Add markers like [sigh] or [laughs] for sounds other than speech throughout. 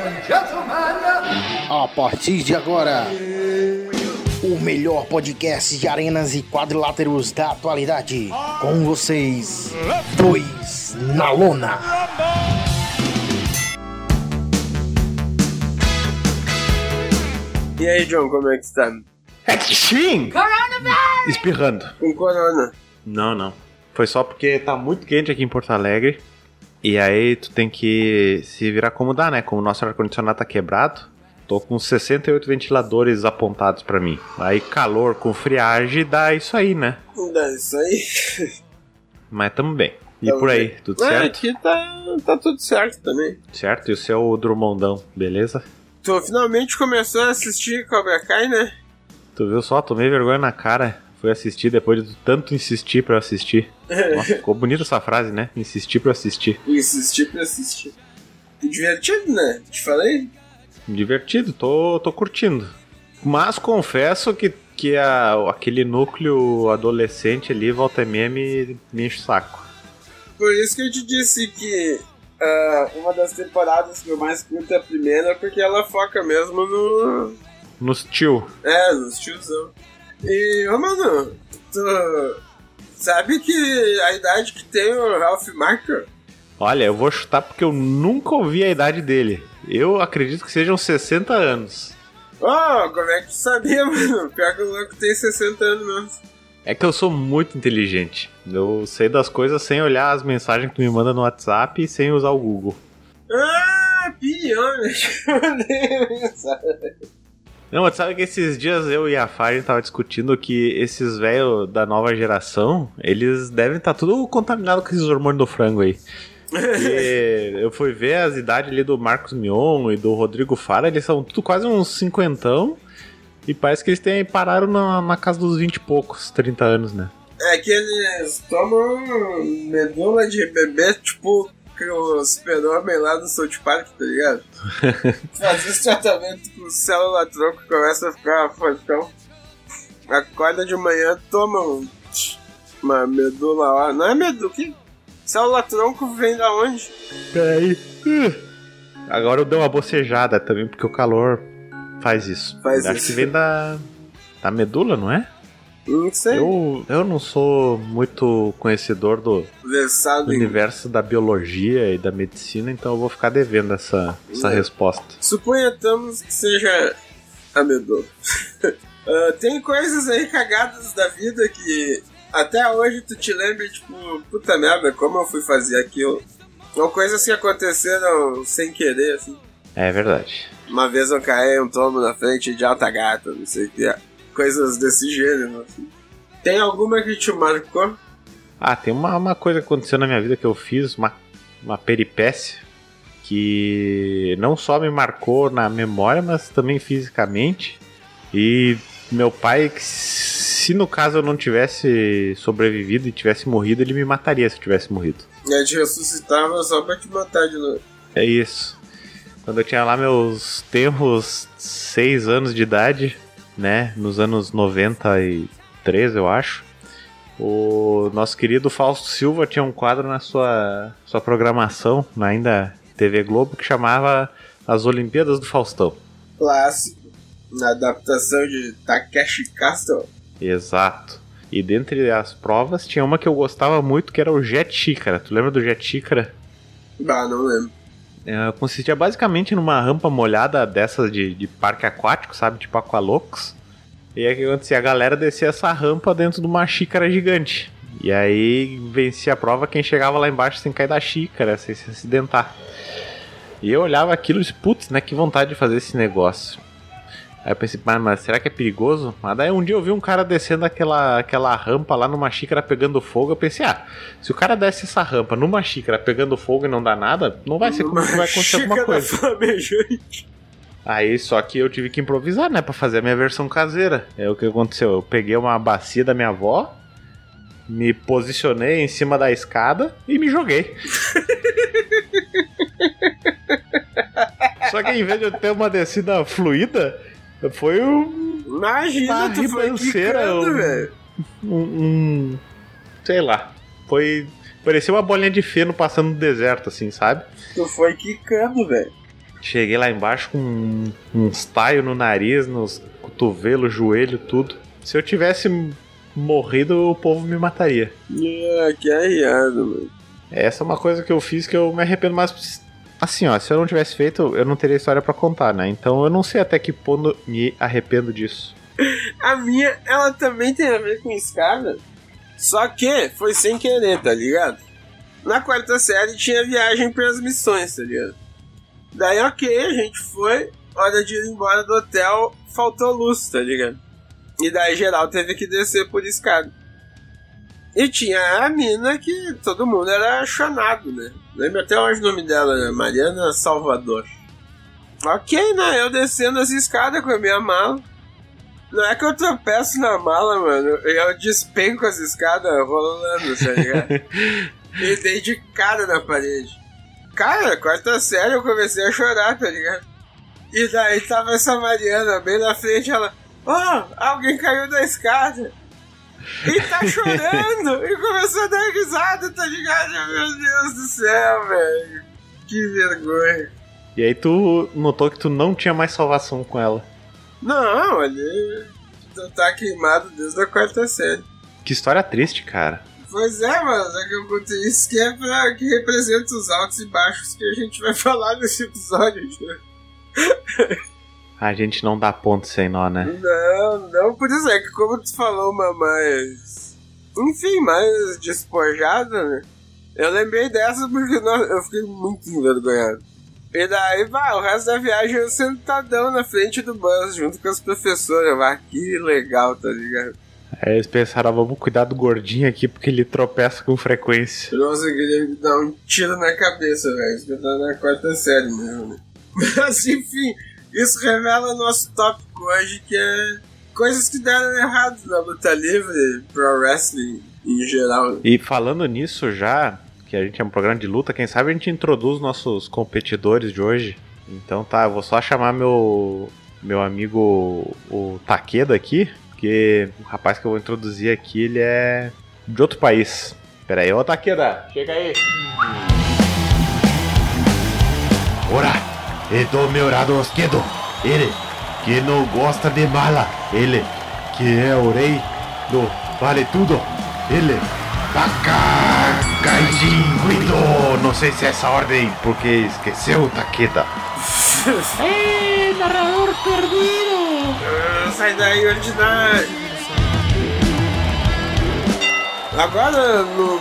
and gentlemen. A partir de agora, o melhor podcast de arenas e quadriláteros da atualidade. Com vocês, dois na lona. E aí, John, como é que está? Sim! Espirrando. Com corona. Não, não. Foi só porque tá muito quente aqui em Porto Alegre. E aí tu tem que se virar como dá, né? Como o nosso ar-condicionado tá quebrado, tô com 68 ventiladores apontados pra mim. Aí calor com friagem dá isso aí, né? Dá isso aí. [laughs] Mas tamo bem. E Tamo por aí, bem. tudo certo? aqui tá, tá tudo certo também. Certo? E o seu Drummondão, beleza? Tu finalmente começou a assistir Cobra Kai, né? Tu viu só? Tomei vergonha na cara. Fui assistir depois de tanto insistir pra eu assistir. [laughs] Nossa, ficou bonita essa frase, né? Insistir pra assistir. Insistir pra assistir. Divertido, né? Te falei? Divertido, tô, tô curtindo. Mas confesso que, que a, aquele núcleo adolescente ali, volta e meia, me, me enche o saco. Por isso que eu te disse que ah, uma das temporadas que eu mais curto é a primeira, porque ela foca mesmo no. Nos tio. É, nos tiozão. E, ô mano, tu sabe que a idade que tem o Ralph Marker? Olha, eu vou chutar porque eu nunca ouvi a idade dele. Eu acredito que sejam 60 anos. Oh, como é que tu sabia, [laughs] mano? Pior que o louco tem 60 anos mesmo. É que eu sou muito inteligente. Eu sei das coisas sem olhar as mensagens que tu me manda no WhatsApp e sem usar o Google. Ah, pior, [laughs] Não, mas sabe que esses dias eu e a Fire tava discutindo que esses velhos da nova geração, eles devem estar tudo contaminados com esses hormônios do frango aí. E eu fui ver as idades ali do Marcos Mion e do Rodrigo Fara, eles são tudo quase uns cinquentão. E parece que eles têm, pararam na, na casa dos 20 e poucos, 30 anos, né? É que eles tomam medula de bebê, tipo o super-homem lá do South Park, tá ligado? [laughs] Faz esse tratamento com célula tronco, começa a ficar fortão. Acorda de manhã, toma um- uma medula lá. Não é medula, que? Célula tronco vem da onde? Peraí. Agora eu dei uma bocejada também, porque o calor faz isso. Faz Acho isso. que vem da, da medula, não é? Eu, eu não sou muito conhecedor do, do universo da biologia e da medicina, então eu vou ficar devendo essa, essa É. resposta. Suponhamos que seja a medula. [laughs] Ah, tem coisas aí cagadas da vida que até hoje tu te lembra, tipo, puta merda, como eu fui fazer aquilo. São coisas que aconteceram sem querer, assim. É verdade. Uma vez eu caí um tombo na frente de alta gata, não sei o que. Coisas desse gênero, assim. Tem alguma que te marcou? Ah, tem uma, uma coisa que aconteceu na minha vida que eu fiz, uma, uma peripécia, que não só me marcou na memória, mas também fisicamente. E meu pai, se no caso eu não tivesse sobrevivido e tivesse morrido, ele me mataria se eu tivesse morrido. Eu te ressuscitava só pra te matar de novo. É isso. Quando eu tinha lá meus tempos 6 anos de idade, né? Nos anos 93, eu acho. O nosso querido Fausto Silva tinha um quadro na sua, sua programação, na ainda TV Globo, que chamava As Olimpíadas do Faustão. Clássico. Na adaptação de Takeshi Castle. Exato. E dentre as provas tinha uma que eu gostava muito, que era o Jet Xícara. Tu lembra do Jet Xícara? Bah, não lembro. É, consistia basicamente numa rampa molhada dessas de, de parque aquático, sabe? Tipo Aqualocos. E aí o que acontecia? A galera descia essa rampa dentro de uma xícara gigante. E aí vencia a prova quem chegava lá embaixo sem cair da xícara, sem se acidentar. E eu olhava aquilo e disse, putz, né? Que vontade de fazer esse negócio. Aí eu pensei, mas, mas será que é perigoso? Mas daí um dia eu vi um cara descendo aquela, aquela rampa lá numa xícara pegando fogo. Eu pensei, ah, se o cara desce essa rampa numa xícara pegando fogo e não dá nada, não vai ser que vai acontecer alguma coisa. flamejante. Aí só que eu tive que improvisar, né, Pra fazer a minha versão caseira. É o que aconteceu. Eu peguei uma bacia da minha avó, me posicionei em cima da escada e me joguei. [laughs] só que em vez de eu ter uma descida fluida, foi um, Imagina, Uma tu foi quicando, um- velho. um, um- sei lá, foi parecia uma bolinha de feno passando no deserto assim, sabe? Tu foi quicando, velho. Cheguei lá embaixo com um- uns taios no nariz, nos cotovelos, joelho, tudo. Se eu tivesse morrido, o povo me mataria. Que arriado, mano. Essa é uma coisa que eu fiz que eu me arrependo mais. Assim, ó, se eu não tivesse feito, eu não teria história pra contar, né? Então eu não sei até que ponto me arrependo disso. [laughs] A minha, ela também tem a ver com escada. Só que foi sem querer, tá ligado? Na quarta série tinha viagem pras missões, tá ligado? Daí, ok, a gente foi. Hora de ir embora do hotel, faltou luz, tá ligado? E daí geral teve que descer por escada. E tinha a mina que todo mundo era chonado, né? Lembro até hoje o nome dela, né? Mariana Salvador. Ok, né? Eu descendo as escadas com a minha mala. Não é que eu tropeço na mala, mano. Eu despenco as escadas rolando, tá ligado? [laughs] e dei de cara na parede. Cara, quarta série eu comecei a chorar, tá ligado? E daí tava essa Mariana bem na frente, ela. Oh, alguém caiu da escada. E tá chorando! e começou a dar risada, tá ligado? Meu Deus do céu, velho. Que vergonha. E aí tu notou que tu não tinha mais salvação com ela. Não, ali tá queimado desde a quarta série. Que história triste, cara. Pois é, mano, é que eu contei isso que é pra que representa os altos e baixos que a gente vai [laughs] falar nesse episódio. A gente não dá ponto sem nó, né? Não, não, por isso é que como tu falou uma mais. Enfim, mais despojada, né? Eu lembrei dessa porque nossa, eu fiquei muito envergonhado. E daí, vai, o resto da viagem eu sentadão na frente do bus, junto com as professoras. Vai, que legal, tá ligado? Aí eles pensaram, "Ah, vamos cuidar do gordinho aqui porque ele tropeça com frequência. Nossa, eu queria dar um tiro na cabeça, velho. Isso que eu tava na quarta série mesmo, né? [laughs] Mas enfim, isso revela nosso tópico hoje, que é coisas que deram errado na luta livre, pro wrestling em geral. E falando nisso já, que a gente é um programa de luta, quem sabe a gente introduz nossos competidores de hoje. Então tá, eu vou só chamar meu meu amigo o Takeda aqui, porque o rapaz que eu vou introduzir aqui, ele é de outro país. Pera aí, ô Takeda, chega aí. Ora, é do meu lado esquerdo. Ele que não gosta de mala. Ele que é o rei do vale tudo. Ele. Taca Gaijin Guido. Não sei se é essa ordem, porque esqueceu, Takeda. [laughs] ¡Eh, narrador perdido! Ah, sai daí, ordinário! Agora, no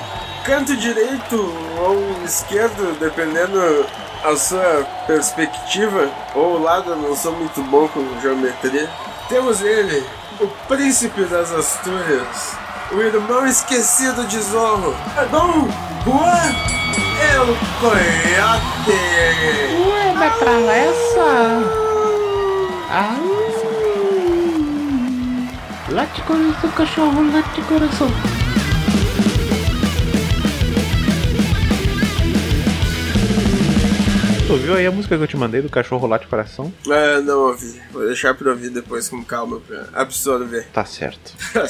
canto direito ou esquerdo, dependendo a sua perspectiva, ou lado, não sou muito bom com geometria, temos ele, o príncipe das Astúrias, o irmão esquecido de Zorro, Dom Juan El Coyote! Ué, me atravessa! Ah! Late coração, cachorro, late coração. Tu viu aí a música que eu te mandei do cachorro late coração? Ah, não ouvi. Vou deixar pra ouvir depois com calma pra absorver. Tá certo. [laughs]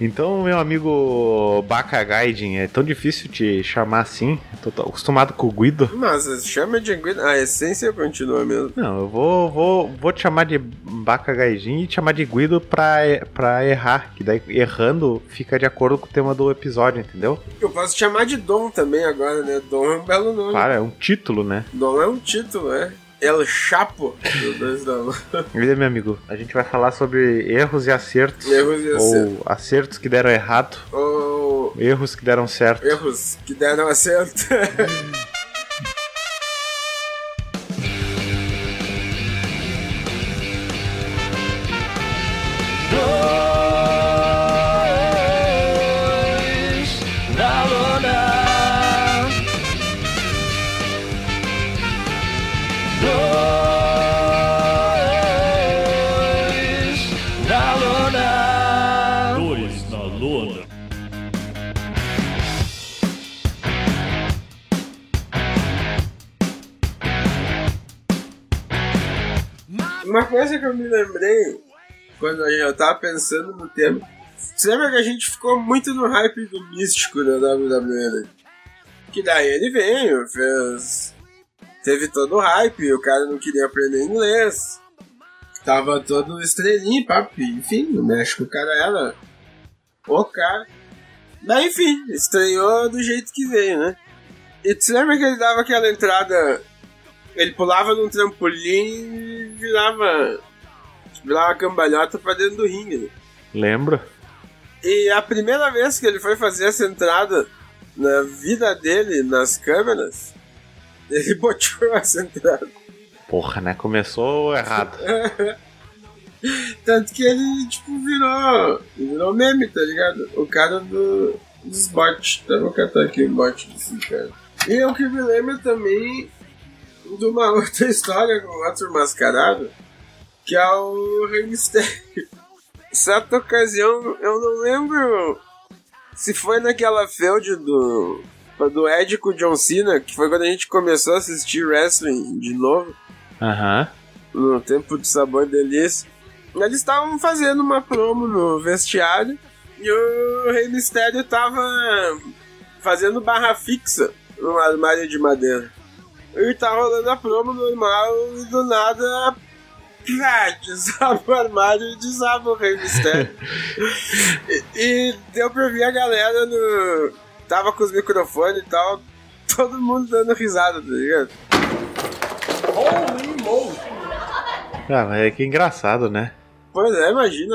Então, meu amigo Baka Gaiden, é tão difícil te chamar assim? Eu tô acostumado com o Guido. Nossa, chama de Guido. A essência continua mesmo. Não, eu vou, vou, vou te chamar de Baka Gaijin e te chamar de Guido pra, pra errar, que daí errando fica de acordo com o tema do episódio, entendeu? Eu posso te chamar de Dom também agora, né? Dom é um belo nome. Claro, é um título, né? Dom é um título, é. El Chapo do Dois da Lua. [laughs] E aí, meu amigo, a gente vai falar sobre erros e acertos. Erros e Ou acertos que deram errado, Ou erros que deram certo. erros que deram acerto. [laughs] coisa que eu me lembrei quando eu tava pensando no tema. Você lembra que a gente ficou muito no hype do místico da WWE? né? Que daí ele veio, fez teve todo o hype, o cara não queria aprender inglês. Tava todo estrelinho, papo. Enfim, no México o cara era o cara. Mas enfim, estreou do jeito que veio, né? E tu lembra que ele dava aquela entrada. Ele pulava num trampolim virava. virava cambalhota pra dentro do ringue. Né? Lembro. E a primeira vez que ele foi fazer essa entrada na vida dele, nas câmeras, [laughs] ele botou essa entrada. Porra, né? Começou errado. [laughs] Tanto que ele, tipo, virou. Virou meme, tá ligado? O cara do, dos bots. Tá, vou catar aqui o bot desse cara. E o que me lembra também de uma [laughs] outra história com outro mascarado, que é o Rei Mistério. [laughs] Certa ocasião, eu não lembro se foi naquela feud do, do Ed com o John Cena, que foi quando a gente começou a assistir wrestling de novo. Aham. No tempo de sabor delícia. Eles estavam fazendo uma promo no vestiário e o Rei Mistério tava fazendo barra fixa no armário de madeira. E tá rolando a promo normal e do nada pá, [laughs] desaba o armário e desaba o Rei Mistério. [laughs] e, e deu pra ver a galera no. Tava com os microfones e tal, todo mundo dando risada, tá ligado? Holy moly! Ah, mas é que engraçado, né? Pois é, imagina,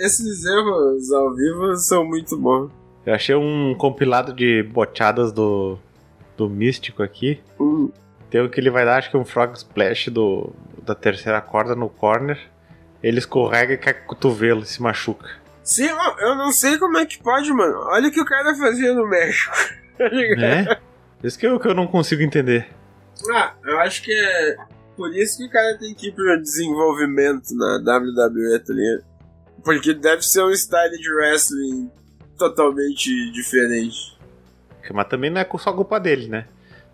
esses erros ao vivo são muito bons. Eu achei um compilado de boteadas do, do Místico aqui. Hum. Tem o que ele vai dar, acho que um Frog Splash do, da terceira corda no corner. Ele escorrega e cai com o cotovelo e se machuca. Sim, eu, não sei como é que pode, mano. Olha o que o cara fazia no México. [laughs] tá ligado? Né? Isso que eu, que eu não consigo entender. Ah, eu acho que é por isso que o cara tem que ir pro desenvolvimento na WWE, tá ligado? Porque deve ser um style de wrestling totalmente diferente. Mas também não é só culpa dele, né?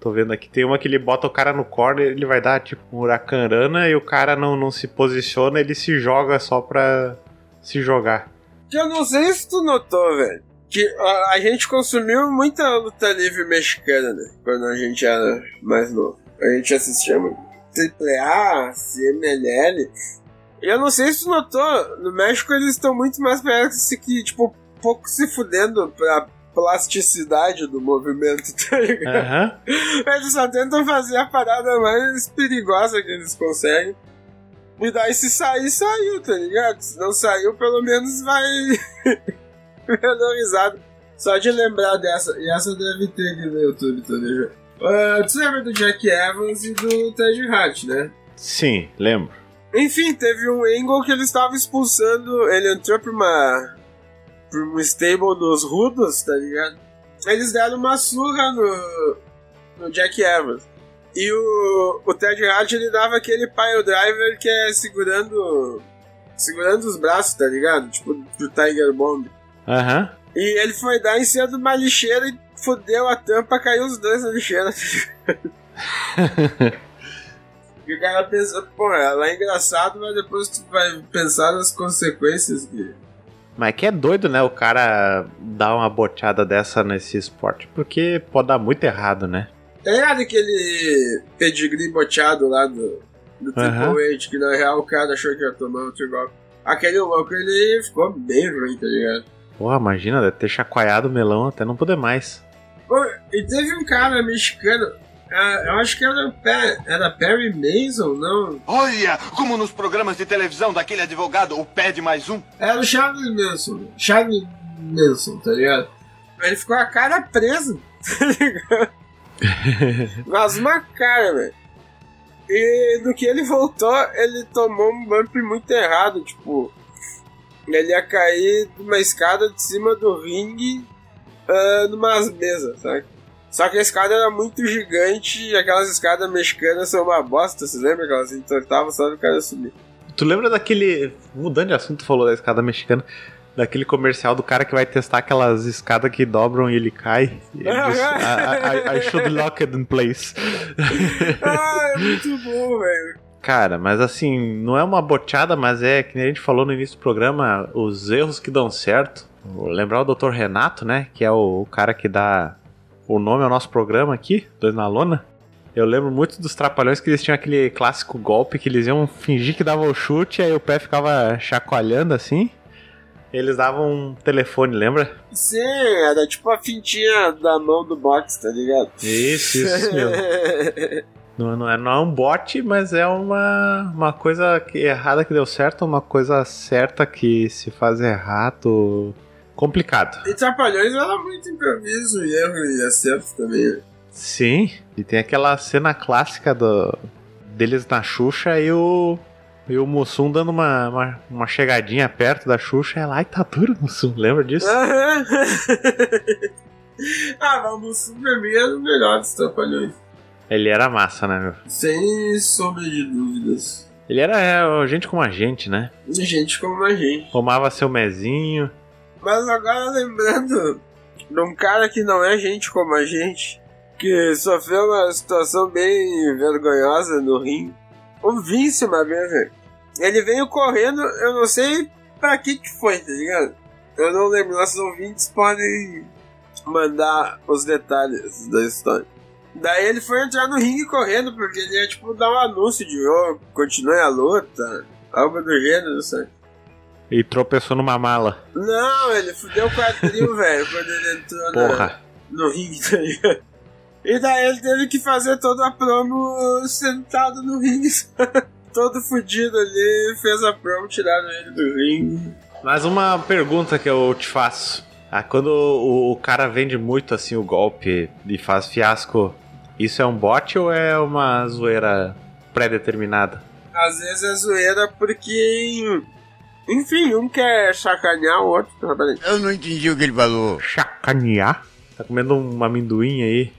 Tô vendo aqui, tem uma que ele bota o cara no corner, ele vai dar tipo um huracanrana e o cara não, não se posiciona, ele se joga só pra se jogar. Eu não sei se tu notou, velho. Que a, a gente consumiu muita luta livre mexicana, né? Quando a gente era mais novo. A gente assistia muito AAA, CMLL. Eu não sei se tu notou, no México eles estão muito mais parece que, tipo, pouco se fudendo pra plasticidade do movimento, [laughs] tá ligado? Aham. Eles só tentam fazer a parada mais perigosa que eles conseguem. E daí se sair, saiu, tá ligado? Se não saiu, pelo menos vai [laughs] valorizado. Só de lembrar dessa. E essa deve ter aqui no YouTube também já. Ah, tu lembra do Jack Evans e do Ted Hart, né? Sim, lembro. Enfim, teve um angle que ele estava expulsando. Ele entrou pra uma. Pra um stable dos Rudos, tá ligado? Eles deram uma surra no. no Jack Evans. E o, o Ted Hart ele dava aquele pile driver que é segurando. segurando os braços, tá ligado? Tipo, pro Tiger Bomb. Aham. E ele foi dar em cima de uma lixeira e fodeu a tampa, caiu os dois na lixeira. [laughs] e o cara pensou, pô, ela é engraçado, mas depois tu vai pensar nas consequências que. Mas que é doido, né? O cara dar uma boteada dessa nesse esporte, porque pode dar muito errado, né? Ligado aquele pedigree boteado lá do, do. Triple H, que na real o cara achou que ia tomar outro golpe. Aquele louco, ele ficou bem ruim, tá ligado? Porra, imagina, deve ter chacoalhado o melão até não poder mais. Pô, e teve um cara mexicano, ah, eu acho que era, era Perry Mason, não? Olha, como nos programas de televisão daquele advogado, o Pede Mais Um. Era o Charles Manson. Charles Manson, tá ligado? Ele ficou a cara presa, [laughs] tá ligado? Mas uma cara, velho. E do que ele voltou, ele tomou um bump muito errado, tipo. Ele ia cair de uma escada de cima do ringue ah, numas mesas, sabe? Só que a escada era muito gigante e aquelas escadas mexicanas são uma bosta, você lembra que elas entortavam só do cara subir? Tu lembra daquele. Mudando de assunto, tu falou da escada mexicana. Daquele comercial do cara que vai testar aquelas escadas que dobram e ele cai. E ele diz, I, I- I should lock it in place. [laughs] ah, é muito bom, velho. Cara, mas assim, não é uma boteada, mas é que a gente falou no início do programa, os erros que dão certo. Vou lembrar o Dr. Renato, né? Que é o, o cara que dá o nome ao nosso programa aqui, Dois na Lona. Eu lembro muito dos trapalhões que eles tinham aquele clássico golpe que eles iam fingir que dava o chute, aí o pé ficava chacoalhando assim. Eles davam um telefone, lembra? Sim, era tipo a fintinha da mão do box, tá ligado? Isso, [laughs] isso mesmo. Não, não, é, não é um bot, mas é uma, uma coisa que, errada que deu certo, uma coisa certa que se faz errado. Complicado. E Trapalhões era muito improviso e erro e acerto também. Sim, e tem aquela cena clássica do, deles na Xuxa e o, e o Mussum dando uma, uma, uma chegadinha perto da Xuxa. Ela, ai, tá duro, Mussum. Lembra disso? Aham. [laughs] ah, mas o Mussum pra mim era o melhor dos Trapalhões. Ele era massa, né, meu? Sem sombra de dúvidas. Ele era é, gente como a gente, né? Gente como a gente. Tomava seu mezinho. Mas agora lembrando de um cara que não é gente como a gente, que sofreu uma situação bem vergonhosa no ringue. O Vince uma vez, velho. Ele veio correndo, eu não sei pra que que foi, tá ligado? Eu não lembro, nossos ouvintes podem mandar os detalhes da história. Daí ele foi entrar no ringue correndo, porque ele ia, tipo, dar um anúncio de, oh, continue a luta, algo do gênero, sei. E tropeçou numa mala. Não, ele fudeu o quadril, [laughs] velho, quando ele entrou na- Porra. no ringue, tá ligado? E daí ele teve que fazer toda a promo sentado no ringue. [laughs] Todo fudido ali, fez a promo, tiraram ele do ringue. Mas uma pergunta que eu te faço. Ah, quando o, o cara vende muito assim o golpe e faz fiasco, isso é um bot ou é uma zoeira pré-determinada? Às vezes é zoeira porque. Enfim, um quer sacanear o outro. tá ligado? Eu não entendi o que ele falou. Chacanear? Tá comendo um amendoim aí?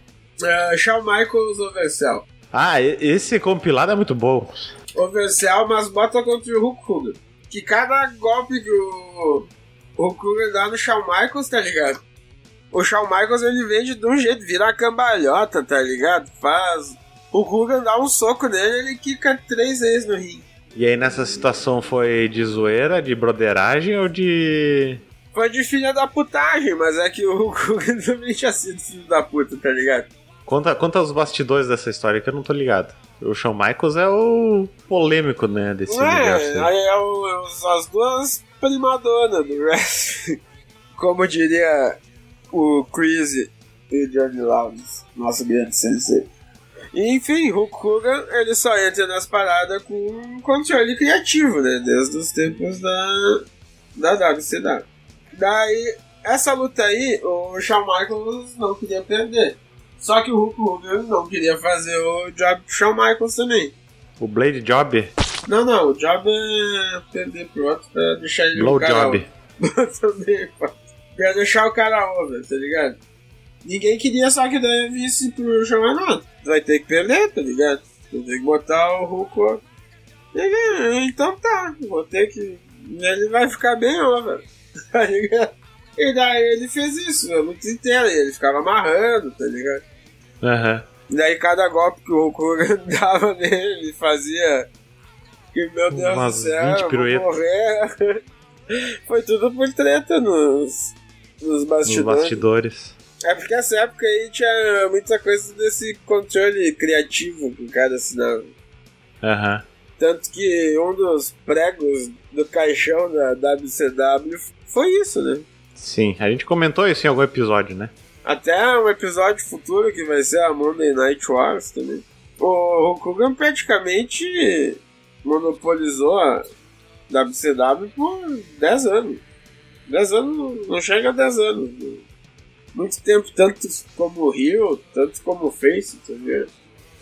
É, Shawn Michaels Overcell. Ah, esse compilado é muito bom. Overcell, mas bota contra o Hulk Hogan. Que cada golpe que o Hulk Hogan dá no Shawn Michaels, tá ligado? O Shawn Michaels ele vende de um jeito, vira a cambalhota, tá ligado? Faz. O Hogan dá um soco nele ele quica três vezes no ringue. E aí nessa situação foi de zoeira, de broderagem ou de. Foi de filha da putagem, mas é que o [laughs] Hulk Hogan também tinha sido filho da puta, tá ligado? Conta, conta os bastidores dessa história que eu não tô ligado. O Shawn Michaels é o polêmico, né, desse universo. É, aí. aí é o- é as duas primadonas do wrestling. [laughs] Como diria o Chris e o Johnny Lawrence, nosso grande sensei. Enfim, Hulk Hogan, ele só entra nas paradas com um controle criativo, né? Desde os tempos da, da WCW. Daí, essa luta aí, o Shawn Michaels não queria perder. Só que o Hulk Hogan não queria fazer o job pro Shawn Michaels também. O Blade Job, Não, não, o job é perder pro outro pra deixar ele Blow o cara Job. [laughs] Também. Pra deixar o cara over, tá ligado? Ninguém queria só que daí visse pro não. Vai ter que perder, tá ligado? Vai ter que botar o Hulk Então tá, vou ter que. Ele vai ficar bem over, [laughs] tá ligado? E daí ele fez isso a luta inteira, e ele ficava amarrando, tá ligado? Aham. Daí cada golpe que o Hulk [laughs] dava nele, ele fazia. Que meu Deus Umas do céu, 20 eu vou morrer. [laughs] Foi tudo por treta nos, nos Nos bastidores. É porque essa época aí tinha muita coisa desse controle criativo que o cara assinava. Aham. Tanto que um dos pregos do caixão da WCW foi isso, né? Sim, a gente comentou isso em algum episódio, né? Até um episódio futuro que vai ser a Monday Night Wars também. O Hulk Hogan praticamente monopolizou a WCW por 10 anos. 10 anos, não chega a 10 anos. Muito tempo, tanto como Rio, tanto como Face, tá vendo?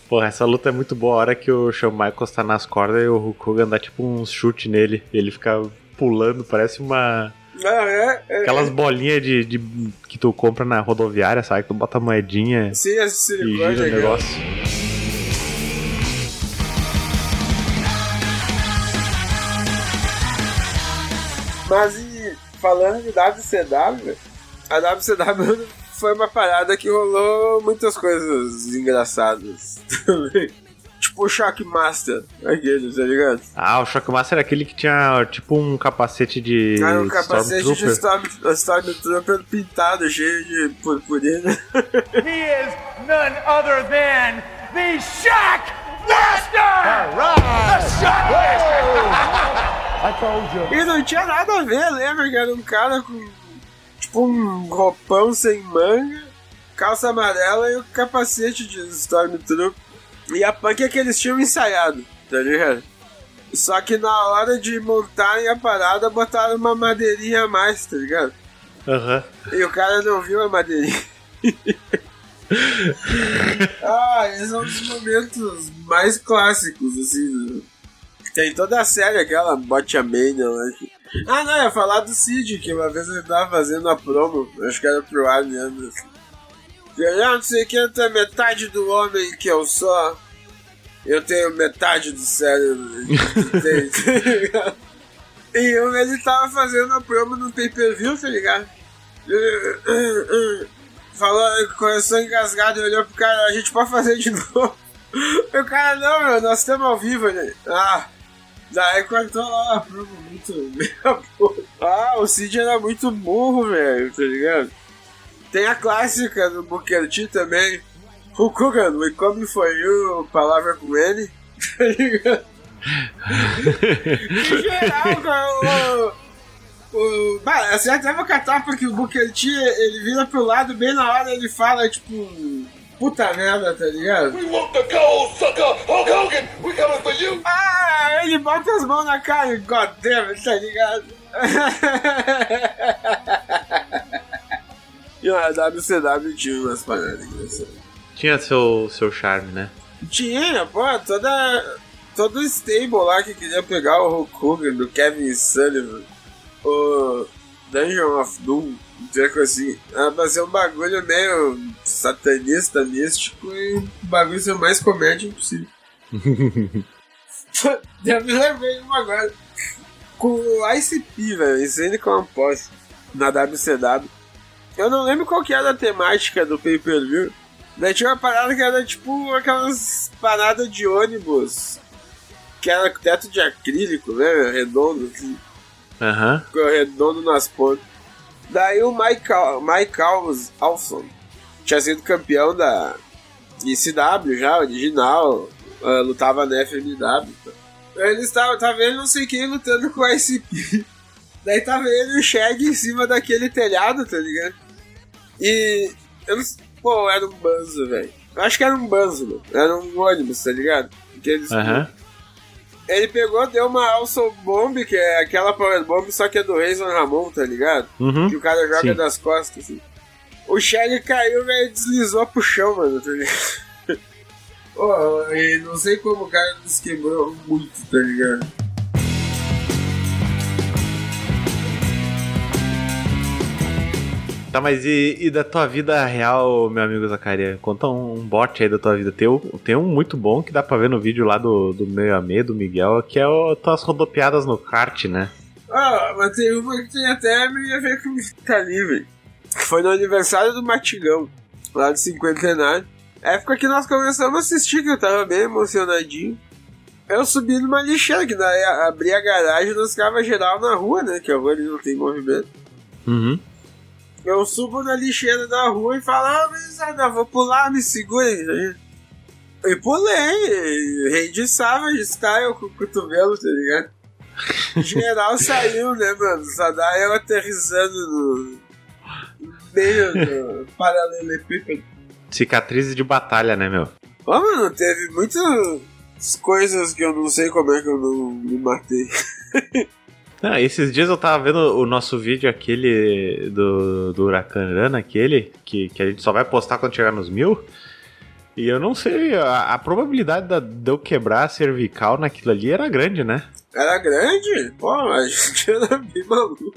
Porra, essa luta é muito boa. A hora que o Shawn Michaels tá nas cordas e o Hulk Hogan dá tipo um chute nele. E ele fica pulando, parece uma. Ah, é, é, Aquelas bolinhas de, de- que tu compra na rodoviária, sabe? Que tu bota moedinha Sim, esse e silicone gira o é negócio. Mas e falando de WCW, a WCW foi uma parada que rolou muitas coisas engraçadas também. [laughs] Tipo o Shockmaster, aquele, tá ligado? Ah, o Shockmaster é aquele que tinha tipo um capacete de. Era um capacete de Stormtrooper. Storm- Stormtrooper pintado, cheio de purpurina. [laughs] He is none other than the Shack Master! The Shack Master! [laughs] E não tinha nada a ver, lembra que era um cara com um roupão sem manga, calça amarela e o capacete de Stormtrooper. E a punk é que eles tinham ensaiado, tá ligado? Só que na hora de montarem a parada, botaram uma madeirinha a mais, tá ligado? Aham. E o cara não viu a madeirinha. [laughs] ah, esse é um dos momentos mais clássicos, assim. né? Tem toda a série aquela Botchamania lá. que- Ah, não, ia falar do Cid, que uma vez ele tava fazendo a promo, acho que era pro Arne Anderson. Eu não sei o que, tu é metade do homem que eu sou. Eu tenho metade do cérebro tá? [laughs] E eu- ele tava fazendo a promo no pay-per-view, tá ligado? [clears throat] Falou, coração engasgado, olhou pro cara, a gente pode fazer de [laughs] novo. O cara, não, meu, nós estamos ao vivo, né? Ah, daí cortou lá a promo muito. [laughs] Ah, o Cid era muito burro, velho, tá ligado? Tem a clássica do Booker T também. Hulk Hogan, we come for you, palavra com ele. [laughs] Tá ligado? em geral, [laughs] cara, o, o, bah, assim, até vou catar porque o Booker T, ele vira pro lado bem na hora ele fala, tipo, puta merda, tá ligado? We want the gold, sucker! Hulk Hogan, we coming for you! Ah, ele bota as mãos na cara God damn it, tá ligado? e a WCW tinha umas paradas engraçadas. Tinha seu, seu charme, né? Tinha, pô, toda. Todo o stable lá que queria pegar o Hulk Hogan, do Kevin Sullivan, o Dungeon of Doom, treco assim. Era pra ser um bagulho meio satanista, místico e um bagulho ser o mais comédia impossível. Eu [laughs] me lembrei uma agora. Com o ICP, velho, Insane Compost, na WCW. Eu não lembro qual que era a temática do pay-per-view. Daí tinha uma parada que era tipo aquelas paradas de ônibus. Que era teto de acrílico, né? Redondo, assim. Com redondo nas pontas. Daí o Mike Alves Alson tinha sido campeão da ICW já, original. ah, lutava na FMW. Ele estava, tava ele não sei quem lutando com o ICP. Daí tava ele o Shag em cima daquele telhado, tá ligado? E. Eu não pô, era um banzo, velho. Eu Acho que era um banzo, mano. Era um ônibus, tá ligado? Aham. Ele pegou, deu uma Alson Bomb, que é aquela Power Bomb, só que é do Razor Ramon, tá ligado? Uhum. Que o cara joga Sim. das costas, assim. O Shag caiu, velho, e deslizou pro chão, mano, tá ligado? [laughs] E não sei como o cara nos quebrou muito, tá ligado? Tá, mas e, e da tua vida real, meu amigo Zacaria? Conta um bote aí da tua vida. Tem, um- tem um muito bom que dá pra ver no vídeo lá do, do meu ame, do Miguel, que é o, tuas rodopiadas no kart, né? Ah, mas tem uma que tem até meio a ver com tá ali, velho. Foi no aniversário do Matigão, lá do cinquentenário. Época que nós começamos a assistir, que eu tava bem emocionadinho. Eu subi numa lixeira, que daí abri a garagem e nós ficava geral na rua, né? Que a rua ali não tem movimento. Uhum. Eu subo na lixeira da rua e falo, ah, gurizada, vou pular, me segurem. E pulei, rei de Savage Style com o cotovelo, tá ligado? [laughs] Geral saiu, né, mano? Dá eu aterrissando no meio do paralelepípedo. Cicatrizes de batalha, né, meu? Ó, mano, teve muitas coisas que eu não sei como é que eu não me matei. [laughs] Ah, esses dias eu tava vendo o nosso vídeo aquele do, do Huracan aquele, que, que a gente só vai postar quando chegar nos mil. E eu não sei, a, a probabilidade da- de eu quebrar a cervical naquilo ali era grande, né? Era grande? Pô, a gente [laughs] era bem maluco.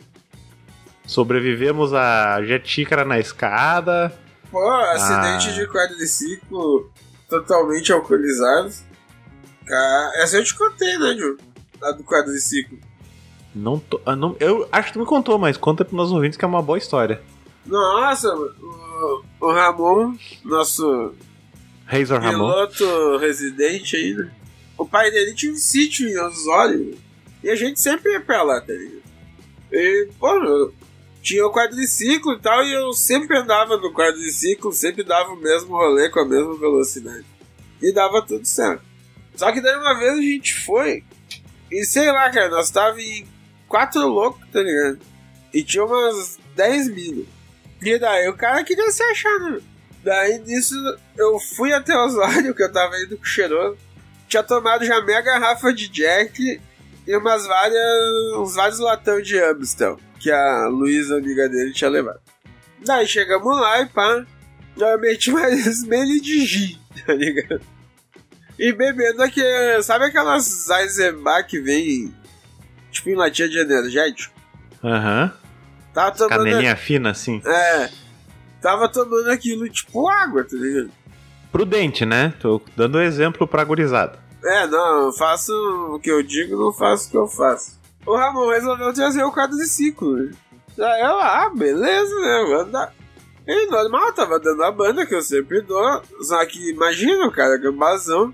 Sobrevivemos a jet xícara na escada. Pô, acidente Ah. de quadriciclo totalmente alcoolizado. Ca- Essa eu te contei, né, Ju? A do quadriciclo. Não tô, ah, não, eu acho que tu me contou, mas conta pros nossos ouvintes que é uma boa história. Nossa, o, o Ramon, nosso Razor Ramon. piloto residente aí, né? O pai dele tinha um sítio em Osório. E a gente sempre ia pra lá, tá ligado? E, pô, tinha o quadriciclo e tal, e eu sempre andava no quadriciclo, sempre dava o mesmo rolê com a mesma velocidade. E dava tudo certo. Só que daí uma vez a gente foi, e sei lá, cara, nós tava em quatro loucos, tá ligado? E tinha umas 10 mil. E daí o cara queria se achar, né? Daí nisso eu fui até o Osório, que eu tava indo com cheiroso. Tinha tomado já meia garrafa de Jack e umas várias. uns vários latão de Amstel que a Luísa, amiga dele, tinha levado. Daí chegamos lá e pá. Já meti mais [laughs] meio de gin, tá ligado? E bebendo aqui, sabe aquelas Eisenbach que vem tipo latinha de energético? Aham. Tava tomando. Canelinha fina, assim. É. Tava tomando aquilo tipo água, tá ligado? Prudente, né? Tô dando exemplo pra gurizada. É, não, eu faço o que eu digo, não faço o que eu faço. O Ramon resolveu trazer o quadro de ciclo. Daí eu, ah, beleza, né? Vou. E normal, tava dando a banda que eu sempre dou. Só que imagina, o cara, gambazão.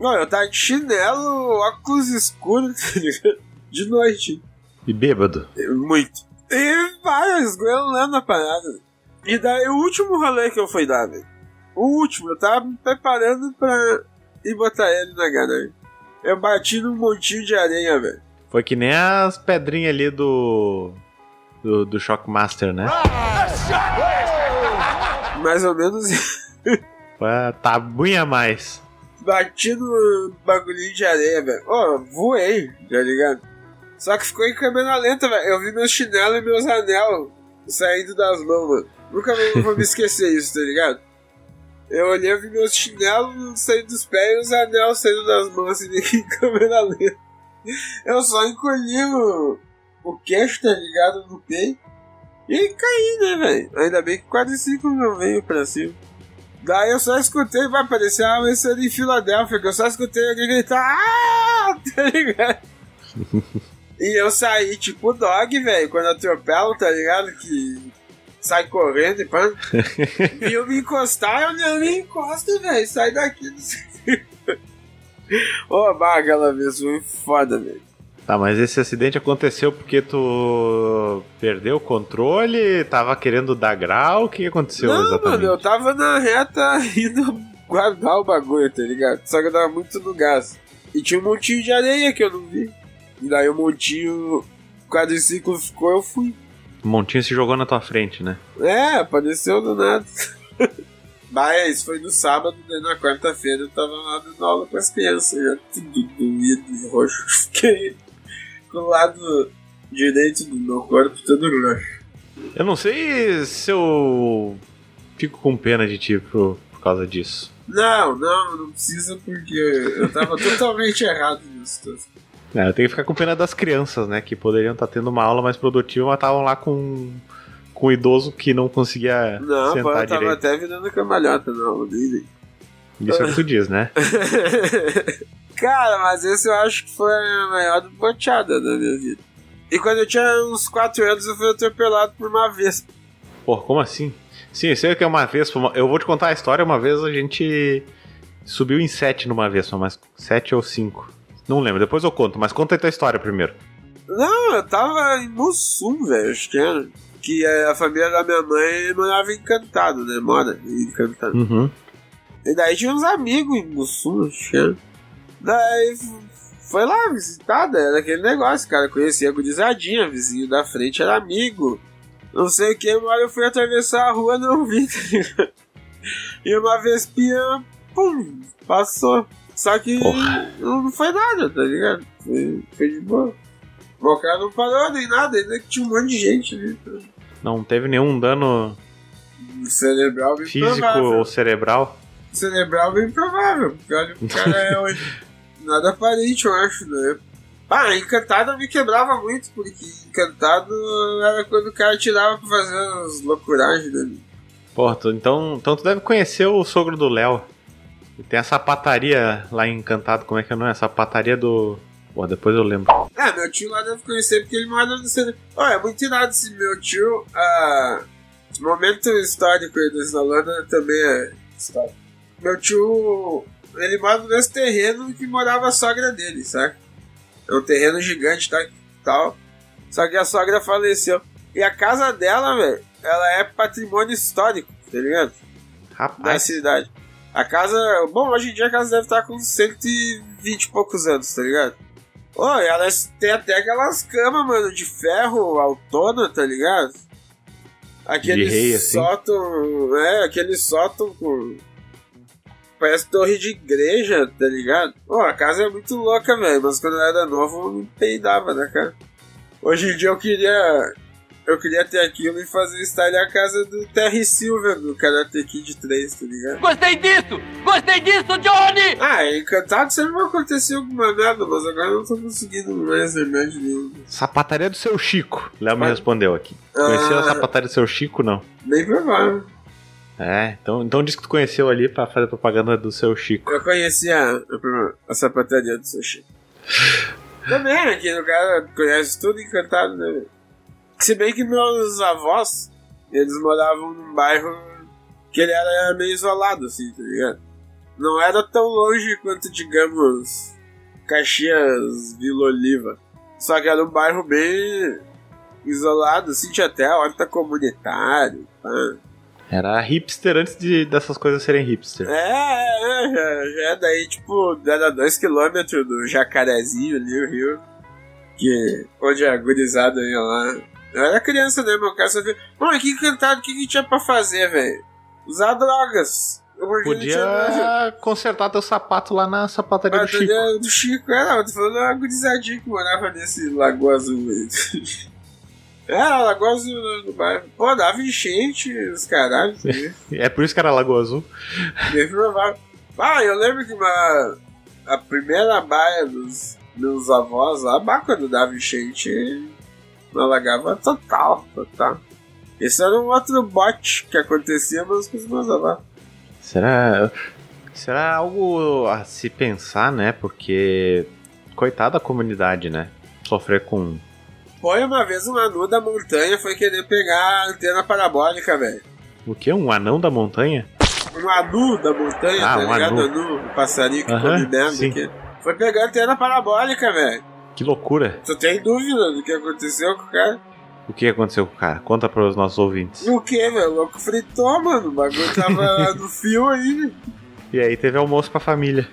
Não, eu tava de chinelo, óculos escuros, [laughs] tá ligado? De noite. E bêbado. Muito. E vai, esgoelando a parada. E daí o último rolê que eu fui dar, velho. O último, eu tava me preparando pra ir botar ele na galera. Eu bati num montinho de areia, velho. Foi que nem as pedrinhas ali do. do, do Shockmaster, né? [laughs] Mais ou menos Foi a tabuinha a mais. bati no bagulhinho de areia, velho. Ó, voei, tá ligado? Só que ficou em câmera lenta, velho. Eu vi meus chinelos e meus anel saindo das mãos, mano. Nunca vou me esquecer isso, tá ligado? Eu olhei, eu vi meus chinelos saindo dos pés e os anel saindo das mãos, assim, [laughs] em câmera lenta. Eu só encolhi o, o queixo, tá ligado, no peito. E caí, né, velho? Ainda bem que quase cinco não veio pra cima. Daí eu só escutei, vai parecer uma mensagem em Filadélfia, que eu só escutei alguém gritar, ah! [laughs] Tá ligado? [laughs] e eu saí tipo dog, velho, quando atropelo, tá ligado? Que sai correndo e pã. [laughs] Viu me encostar, eu não me encosto, velho. Sai daqui. [laughs] Ô, bah, aquela vez foi foda, velho. Tá, mas esse acidente aconteceu porque tu perdeu o controle, tava querendo dar grau, o que aconteceu não, exatamente? mano, eu tava na reta [laughs] indo guardar o bagulho, tá ligado? Só que eu tava muito no gás. E tinha um montinho de areia que eu não vi. E daí o montinho, o quadriciclo ficou, eu fui. O montinho se jogou na tua frente, né? É, apareceu do nada. [laughs] Bah, é, foi no sábado, daí na quarta-feira eu tava lá dando aula com as crianças, já tudo doído e roxo. [laughs] Fiquei com o lado direito do meu corpo todo roxo. Eu não sei se eu fico com pena de ti por, por causa disso. Não, não, não precisa porque eu tava [laughs] totalmente errado nisso. É, eu tenho que ficar com pena das crianças, né? Que poderiam estar tendo uma aula mais produtiva, mas estavam lá com, com um idoso que não conseguia Não, pô, eu sentar tava direito. até virando aula dele. Isso é o que tu diz, né? [laughs] Cara, mas esse eu acho que foi a maior boteada da minha vida. E quando eu tinha uns 4 anos, eu fui atropelado por uma vez. Pô, como assim? Sim, sei que é uma vez. Eu vou te contar a história. Uma vez a gente subiu em 7 numa vez, mas 7 ou 5. Não lembro, depois eu conto, mas conta aí tua história primeiro. Não, eu tava em Mussum, velho, acho que era. Que a família da minha mãe morava em Encantado, né? Mora em Encantado. Uhum. E daí tinha uns amigos em Mussum, acho que era. Daí f- foi lá visitar, né? era aquele negócio, cara. Conhecia a gurizadinha, vizinho da frente era amigo. Não sei o que, uma hora eu fui atravessar a rua não vi. tá ligado? e uma vespinha, pum, passou. Só que Porra. não foi nada, tá ligado? Foi, foi de boa. O cara não parou nem nada, ainda que tinha um monte de gente ali. tá? Não teve nenhum dano Cerebral bem físico provável. ou cerebral. cerebral bem provável, porque olha o cara é hoje. [laughs] Nada aparente, eu acho, né? Ah, encantado me quebrava muito, porque encantado era quando o cara tirava pra fazer as loucuragens dele. Porra, tu- então, então tu deve conhecer o sogro do Léo. E Tem a sapataria lá em Encantado, como é que é o nome? A sapataria do. Pô, depois eu lembro. Ah, meu tio lá deve conhecer porque ele mora no centro. Olha, é muito irado esse meu tio. Ah, momento histórico aí da Islândia também é histórico. Meu tio, ele mora no mesmo terreno que morava a sogra dele, sabe? É um terreno gigante tá, tal. Só que a sogra faleceu. E a casa dela, velho, ela é patrimônio histórico, tá ligado? Da Rapaz, cidade. A casa. Bom, hoje em dia a casa deve estar com 120 e poucos anos, tá ligado? Ô, e elas têm até aquelas camas, mano, de ferro autona, tá ligado? Aquele De rei, assim? sótão. É, aquele sótão com. Parece torre de igreja, tá ligado? Pô, a casa é muito louca, velho. Mas quando eu era novo, eu me peidava, né, cara? Hoje em dia eu queria. Eu queria ter aquilo e fazer style a casa do Terry Silver, do Karate Kid 3, tá ligado? Gostei disso! Gostei disso, Johnny! Ah, encantado sempre vai acontecer alguma merda, mas agora eu não tô conseguindo mais remédio nenhum. Sapataria do seu Chico. Léo me respondeu aqui. Conheceu a Ah. sapataria do seu Chico, não? Bem provável. É, então, então diz que tu conheceu ali pra fazer propaganda do seu Chico. Eu conheci a, a, a sapataria do sushi. Também, aqui no cara conhece tudo encantado, né? Se bem que meus avós, eles moravam num bairro que ele era meio isolado, assim, tá ligado? Não era tão longe quanto, digamos, Caxias, Vila Oliva. Só que era um bairro bem isolado, assim, tinha até horta comunitária, tá? Era hipster antes de, dessas coisas serem hipster. É, é, já, já é daí, tipo, era dois quilômetros do Jacarezinho ali, o rio. Que, onde a gurizada ia lá. Eu era criança, né, meu cara só via. Mano, que encantado, o que, que tinha pra fazer, velho? Usar drogas. Podia consertar teu sapato lá na sapataria do Chico. Do Chico, é, não, eu tô falando uma gurizadinha que morava nesse Lagoa Azul aí. [laughs] É, Lagoa Azul no- bairro. Pô, dava enchente, os caralhos. [laughs] né? É por isso que era Lagoa Azul. Ah, eu lembro que uma, a primeira baia dos meus avós lá, bah, quando dava enchente, alagava total, total. Esse era um outro bote que acontecia, mas com os meus avós. Será, será algo a se pensar, né? Porque, coitada da comunidade, né? Sofrer com. Foi uma vez um anu da montanha foi querer pegar a antena parabólica, velho. O quê? Um anão da montanha? Um anu da montanha, Ah, tá um ligado? anu. Anu, um passarinho que Aham, come merda. Foi pegar a antena parabólica, velho. Que loucura. Tu tem dúvida do que aconteceu com o cara? O que aconteceu com o cara? Conta para os nossos ouvintes. O que, velho? O louco fritou, mano. O bagulho tava [laughs] no fio aí. E aí teve almoço pra família.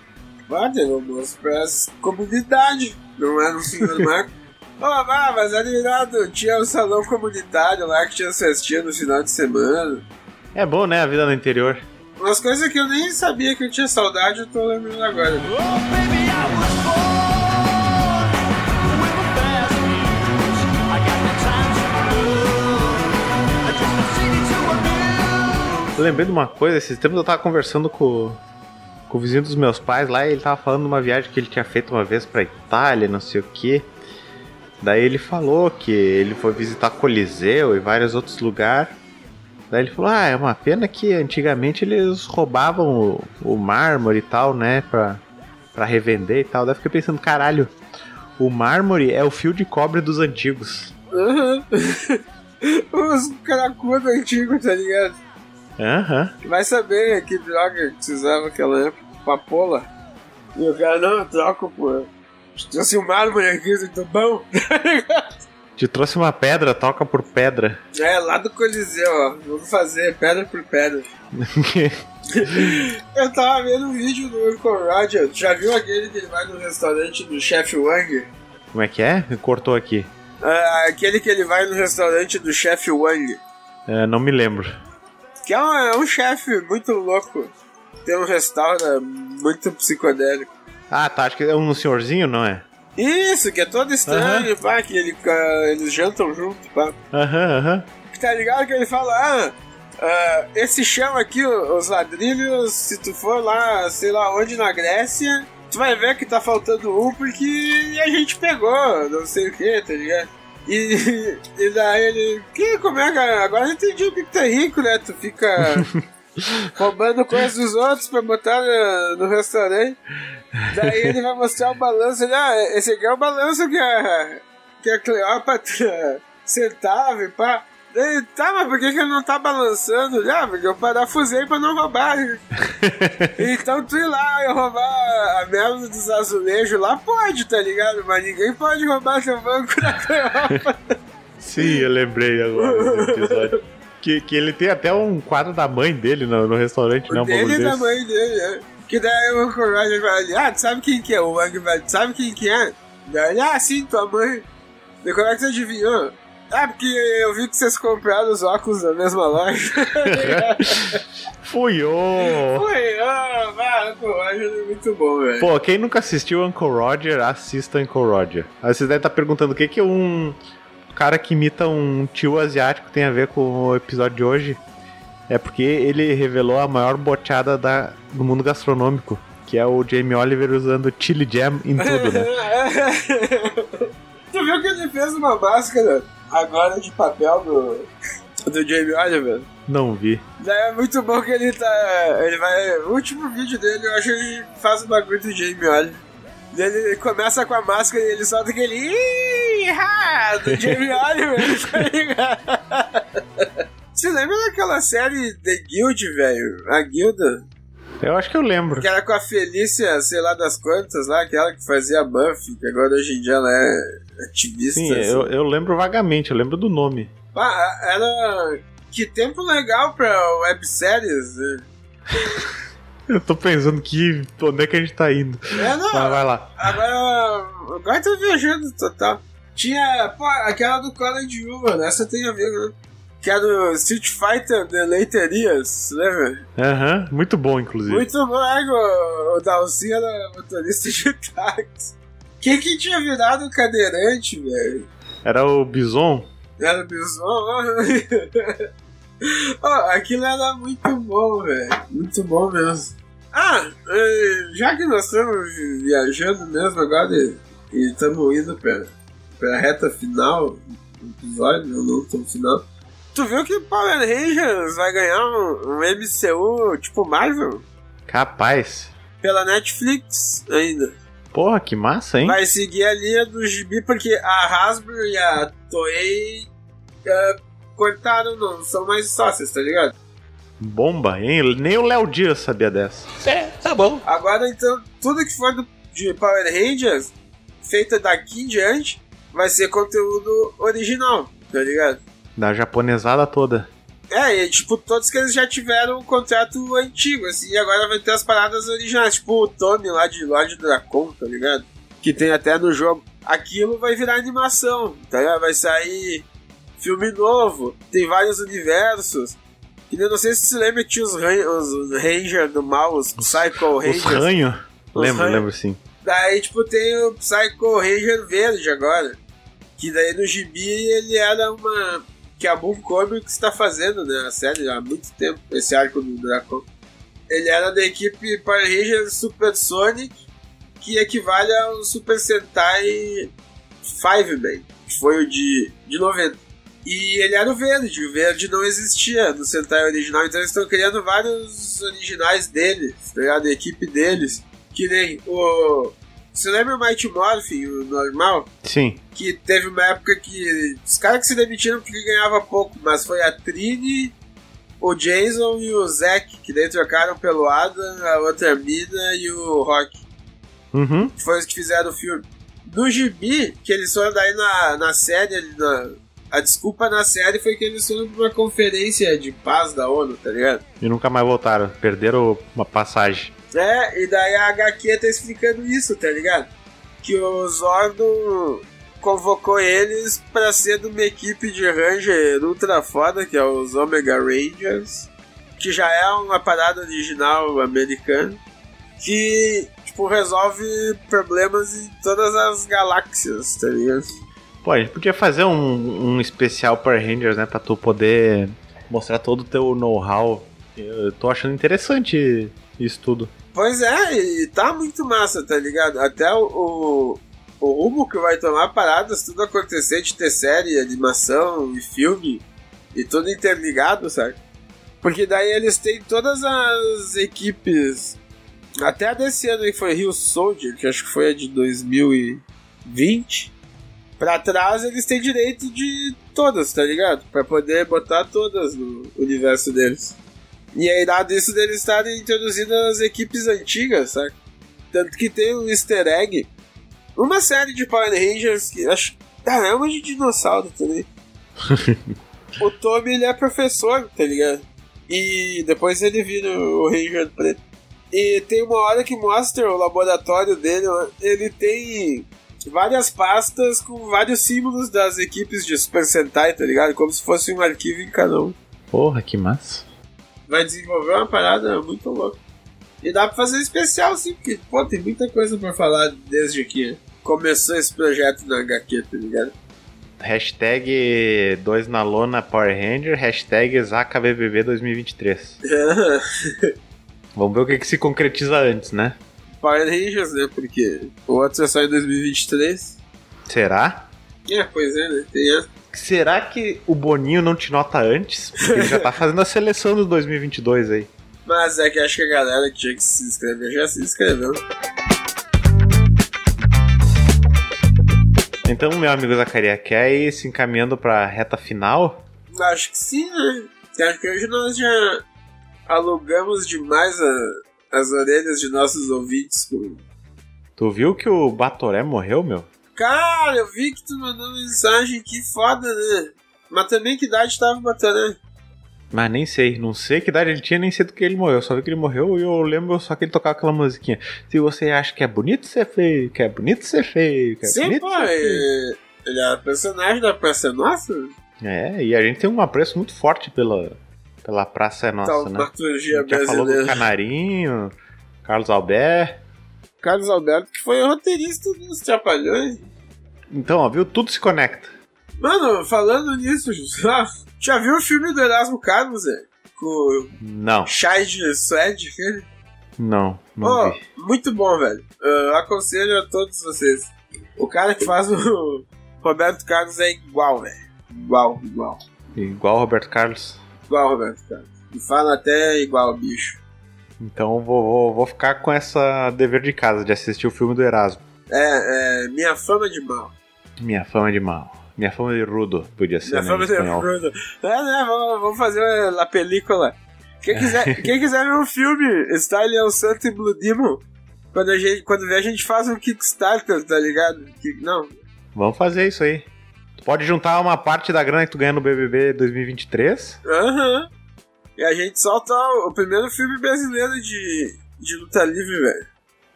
Vai ter almoço pra comunidade. Não é no senhor Marco. [laughs] Ô, oh, mas ali irado, tinha o salão comunitário lá que tinha as festinhas no final de semana. É bom, né? A vida no interior. Umas coisas que eu nem sabia que eu tinha saudade, eu tô lembrando agora. Eu lembrei de uma coisa, esses tempos eu tava conversando com, com o vizinho dos meus pais lá e ele tava falando de uma viagem que ele tinha feito uma vez pra Itália, não sei o que. Daí ele falou que ele foi visitar Coliseu e vários outros lugares. Daí ele falou: Ah, é uma pena que antigamente eles roubavam o, o mármore e tal, né? Pra, pra revender e tal. Daí eu fiquei pensando: caralho, o mármore é o fio de cobre dos antigos. [laughs] Os caracudos antigos, tá ligado? Aham. Vai saber que droga que usava naquela época. Papola. E o cara, não, eu troco por. Trouxe um mármore aqui, do bom. [laughs] Te trouxe uma pedra, toca por pedra. É, lá do Coliseu, ó. Vamos fazer pedra por pedra. [laughs] Eu tava vendo um vídeo do Uncle Roger. Já viu aquele que ele vai no restaurante do Chef Wang? Como é que é? Cortou aqui. Ah, aquele que ele vai no restaurante do Chef Wang. É, não me lembro. Que é um, é um chefe muito louco. Tem um restaurante muito psicodélico. Ah, tá. Acho que é um senhorzinho, não é? Isso, que é todo estranho, pá, que ele, ah, eles jantam junto, pá. Aham, aham. Tá ligado que ele fala, ah, ah, esse chão aqui, os ladrilhos, se tu for lá, sei lá onde na Grécia, tu vai ver que tá faltando um porque a gente pegou, não sei o que, tá ligado? E, e daí ele, que, como é que, agora eu entendi o que que tu é rico, né? Tu fica [laughs] roubando coisas dos outros pra botar no, no restaurante. Daí ele vai mostrar o balanço, ele, ah, esse aqui é o balanço que a, que a Cleópatra sentava e pá. Daí, tá, mas por que, que ele não tá balançando? Ah, porque eu parafusei pra não roubar. [laughs] então tu ir lá e roubar a merda dos azulejos lá, pode, tá ligado? Mas ninguém pode roubar teu banco da Cleópatra. Sim, eu lembrei agora do episódio. Que, que ele tem até um quadro da mãe dele no, no restaurante, né? Um dele e da mãe dele, é. Que daí o Roger vai ali, ah, tu sabe quem que é? O Wang sabe quem que é? Daí ele, ah, sim, tua mãe. Daí como é que você adivinhou? Ah, porque eu vi que vocês compraram os óculos na mesma loja. [laughs] Fui, ô! Ah, vai, Uncle Roger é muito bom, velho. Pô, quem nunca assistiu Uncle Roger, assista Uncle Roger. Aí vocês devem estar perguntando o que, que um cara que imita um tio asiático tem a ver com o episódio de hoje. É porque ele revelou a maior boteada da, do mundo gastronômico, que é o Jamie Oliver usando chili jam em tudo, né? [laughs] fez uma máscara agora de papel do, do Jamie Oliver? Não vi. É muito bom que ele tá. Ele vai. O último vídeo dele, eu acho que ele faz o bagulho do Jamie Oliver. Ele começa com a máscara e ele solta aquele. "Ih, ha", do [laughs] Jamie Oliver, tá ligado? Você lembra daquela série The Guild, velho? A Guilda? Eu acho que eu lembro. Que era com a Felícia, sei lá das quantas lá, aquela que fazia Buffy, que agora hoje em dia ela é ativista. Sim, assim. eu, eu lembro vagamente, eu lembro do nome. Ah, era. Que tempo legal pra webséries. né? [laughs] Eu tô pensando que onde é que a gente tá indo. É, não. Mas vai lá. Agora. Agora tô viajando total. Tinha. Pô, aquela do College Humor, essa tem amigo, né? Que era do Street Fighter The Later Years, lembra? Aham, muito bom, inclusive. Muito bom, é, o, o Dalcy era motorista de táxi. Quem que tinha virado cadeirante, velho? Era o Bison? Era bison. [laughs] Ó, aquilo era muito bom, velho. Muito bom mesmo. Ah, eh, já que nós estamos viajando mesmo agora e estamos indo pra, pra reta final do episódio, não, não tão final. Tu viu que Power Rangers vai ganhar um, um MCU tipo Marvel? Capaz. Pela Netflix ainda. Porra, que massa, hein? Vai seguir a linha do gibi porque a Hasbro e a Toei eh, cortaram, não são mais sócias, tá ligado? Bomba, hein? Nem o Léo Dias sabia dessa. É, tá bom. Agora então, tudo que for do, de Power Rangers, feito daqui em diante, vai ser conteúdo original, tá ligado? Da japonesada toda. É, e, tipo, todos que eles já tiveram um contrato antigo, assim, e agora vai ter as paradas originais, tipo o Tommy lá de Lorde Dracon, tá ligado? Que tem até no jogo. Aquilo vai virar animação, tá ligado? Vai sair filme novo, tem vários universos. E eu não sei se você lembra que tinha os, ran os Ranger do mal, os Psycho Os Rangers. ranho? Os Lembro, ranho. lembro sim. Daí, tipo, tem o Psycho Ranger verde agora. Que daí no gibi ele era uma. Que a Boom Comics está fazendo, né? A série há muito tempo, esse arco do Dracon. Ele era da equipe Power Rangers Super Sonic, que equivale ao Super Sentai Five-Man, que foi o de, de 90. E ele era o verde, o verde não existia no Sentai original, então eles estão criando vários originais deles, tá ligado? A equipe deles. Que nem o. Você lembra o Mighty Morphin, o normal? Sim. Que teve uma época que. Os caras que se demitiram porque ganhava pouco, mas foi a Trini, o Jason e o Zack, que daí trocaram pelo Adam, a outra mina e o Rock. Uhum. Que foi os que fizeram o filme. No gibi, que eles foram daí na, na série, ali na, a desculpa na série foi que eles foram pra uma conferência de paz da ONU, tá ligado? E nunca mais voltaram. Perderam uma passagem. É, e daí a HQ tá explicando isso, tá ligado? Que o Zordon convocou eles pra ser de uma equipe de Ranger ultra foda, que é os Omega Rangers, que já é uma parada original americana, que, tipo, resolve problemas em todas as galáxias, tá ligado? Pô, a gente podia fazer um, um especial Power Rangers, né? Pra tu poder mostrar todo o teu know-how. Eu tô achando interessante isso tudo. Pois é, e tá muito massa, tá ligado? Até o, o, o rumo que vai tomar paradas, tudo acontecer de ter série, animação e filme, e tudo interligado, sabe? Porque daí eles têm todas as equipes, até desse ano que foi Rio Soldier, que acho que foi a de 2020, pra trás eles têm direito de todas, tá ligado? Pra poder botar todas no universo deles. E é irado isso deles estarem introduzindo as equipes antigas, sabe? Tanto que tem um easter egg. Uma série de Power Rangers que acho. Ah, é uma de dinossauro também. [laughs] o Tommy ele é professor, tá ligado? E depois ele vira o Ranger Preto. E tem uma hora que mostra o laboratório dele, ele tem várias pastas com vários símbolos das equipes de Super Sentai, tá ligado? Como se fosse um arquivo em cada um. Porra, que massa. Vai desenvolver uma parada muito louca. E dá pra fazer especial sim, porque pô, tem muita coisa pra falar desde que começou esse projeto na HQ, tá ligado? Hashtag 2 na lona Power Ranger, hashtag ZacaBBB 2023. [laughs] Vamos ver o que, que se concretiza antes, né? Power Rangers, né? Porque o outro só em 2023. Será? É, pois é, né? Tem essa. Será que o Boninho não te nota antes? Porque ele já tá fazendo a seleção dos 2022 aí. Mas é que acho que a galera que tinha que se inscrever já se inscreveu. Então, meu amigo Zacaria, quer ir se encaminhando pra reta final? Acho que sim, né? Acho que hoje nós já alugamos demais a, as orelhas de nossos ouvintes. Tu viu que o Batoré morreu, meu? Cara, eu vi que tu mandou mensagem, que foda, né? Mas também que idade tava o Batoré? Mas nem sei, não sei que idade ele tinha, nem sei do que ele morreu. Só vi que ele morreu e eu lembro só que ele tocava aquela musiquinha. Se você acha que é bonito ser feio, que é bonito ser feio, que é Sim, bonito pô, ser feio. ele, é personagem da Praça Nossa? É, e a gente tem um apreço muito forte pela, pela Praça é Nossa, né? Taumaturgia A gente já falou do. Canarinho, Carlos Albert. Carlos Alberto, que foi roteirista dos Trapalhões. Então, ó, viu? Tudo se conecta. Mano, falando nisso, ah, já viu o filme do Erasmo Carlos, Zé? Com Não, Shade Suede, filho? não, não Ó, vi. muito bom, velho. Eu aconselho a todos vocês. O cara que faz o [laughs] Roberto Carlos é igual, velho. Igual, igual. Igual o Roberto Carlos. Igual o Roberto Carlos. E fala até igual, bicho. Então vou, vou, vou ficar com essa dever de casa de assistir o filme do Erasmo. É, é, minha fama de mal. Minha fama de mal. Minha fama de rudo, podia ser Minha né, fama de espanhol. Bruno. É, né? Vamos, fazer a película. Quem quiser, [laughs] quem quiser ver um filme, Style é o Santo e Blue Demon. Quando, a gente, quando vê, a gente faz um Kickstarter, tá ligado? Não, Vamos fazer isso aí. Tu pode juntar uma parte da grana que tu ganha no BBB 2023. Aham. E a gente solta o primeiro filme brasileiro de, de luta livre, velho.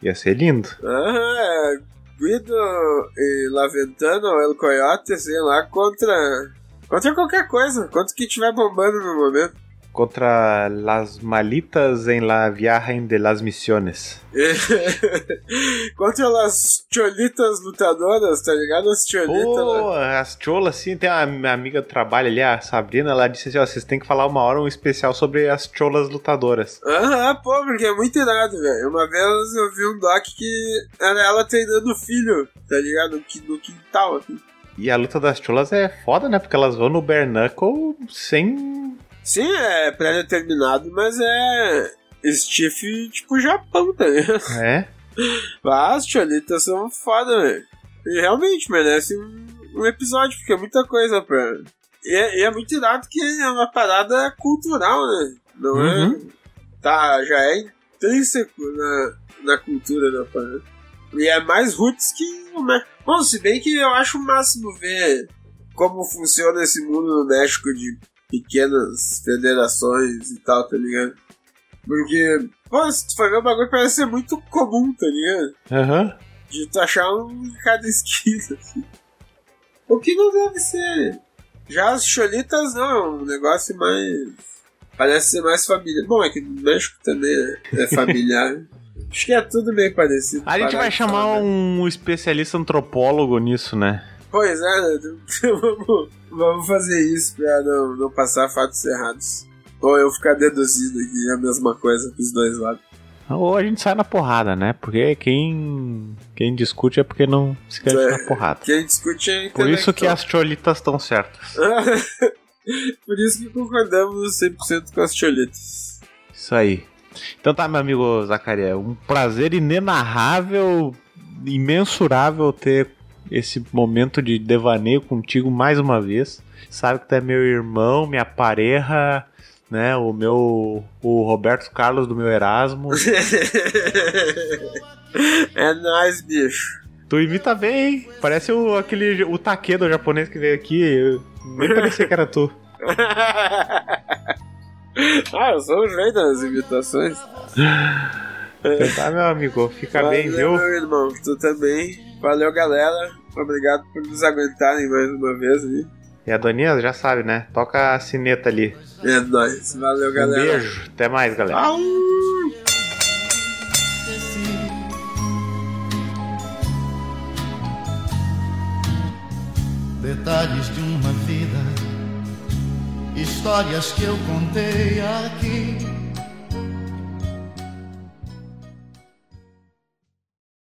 Ia ser lindo. Aham, é Guido e Laventano, El Coyote, sei lá, contra. Contra qualquer coisa, contra o que tiver bombando no momento. Contra las malitas em la viagem de las misiones. [laughs] contra as cholitas lutadoras, tá ligado? As cholitas. Pô, né? as cholas, assim, tem a minha amiga do trabalho ali, a Sabrina, ela disse assim, ó, vocês têm que falar uma hora um especial sobre as cholas lutadoras. Aham, pô, porque é muito irado, velho. Uma vez eu vi um doc que era ela treinando o filho, tá ligado? No, quintal, assim. E a luta das cholas é foda, né? Porque elas vão no bare knuckle sem... Sim, é pré-determinado, mas é. Stiff tipo Japão, tá ligado? É, [laughs] Ah, As cholitas são foda, velho. E realmente merece um, um episódio, porque é muita coisa pra. E é, e é muito irado que é uma parada cultural, né? Não é. Uhum. Tá, já é intrínseco na, na cultura da parada. E é mais roots que. o Mé- Bom, se bem que eu acho o máximo ver como funciona esse mundo no México de pequenas federações e tal, tá ligado? Porque, pô, se tu for ver o bagulho parece ser muito comum, tá ligado? aham. De tu achar um em cada esquina, assim. O que não deve ser. Já as cholitas não, é um negócio mais. Parece ser mais família. Bom, é que no México também é, é familiar. [laughs] Acho que é tudo meio parecido. A gente vai chamar né? um especialista antropólogo nisso, né? Pois é, né? [laughs] vamos, vamos fazer isso pra não, não passar fatos errados. Ou eu ficar deduzindo aqui a mesma coisa pros dois lados. Ou a gente sai na porrada, né? Porque quem, quem discute é porque não se quer É. na porrada. Quem discute é Por isso que as cholitas estão certas. [laughs] Por isso que concordamos 100% com as cholitas. Isso aí. Então tá, meu amigo Zacaria, um prazer inenarrável, imensurável ter esse momento de devaneio contigo mais uma vez. Sabe que tu é meu irmão, minha pareja, né? O meu. O Roberto Carlos do meu Erasmo. [laughs] é nóis, bicho. Tu imita bem, hein? Parece o, aquele o Takedo japonês que veio aqui. Eu- Nem parecia que era tu. [laughs] ah, eu sou o rei das imitações. Então tá, meu amigo. Fica Valeu, bem, viu? meu irmão. Tu também. Valeu, galera. Obrigado por nos aguentarem mais uma vez aí. E a Doninha já sabe, né? Toca a sineta ali. É nóis. Valeu, Um galera. beijo. Até mais, galera. Au! Detalhes de uma vida, histórias que eu contei aqui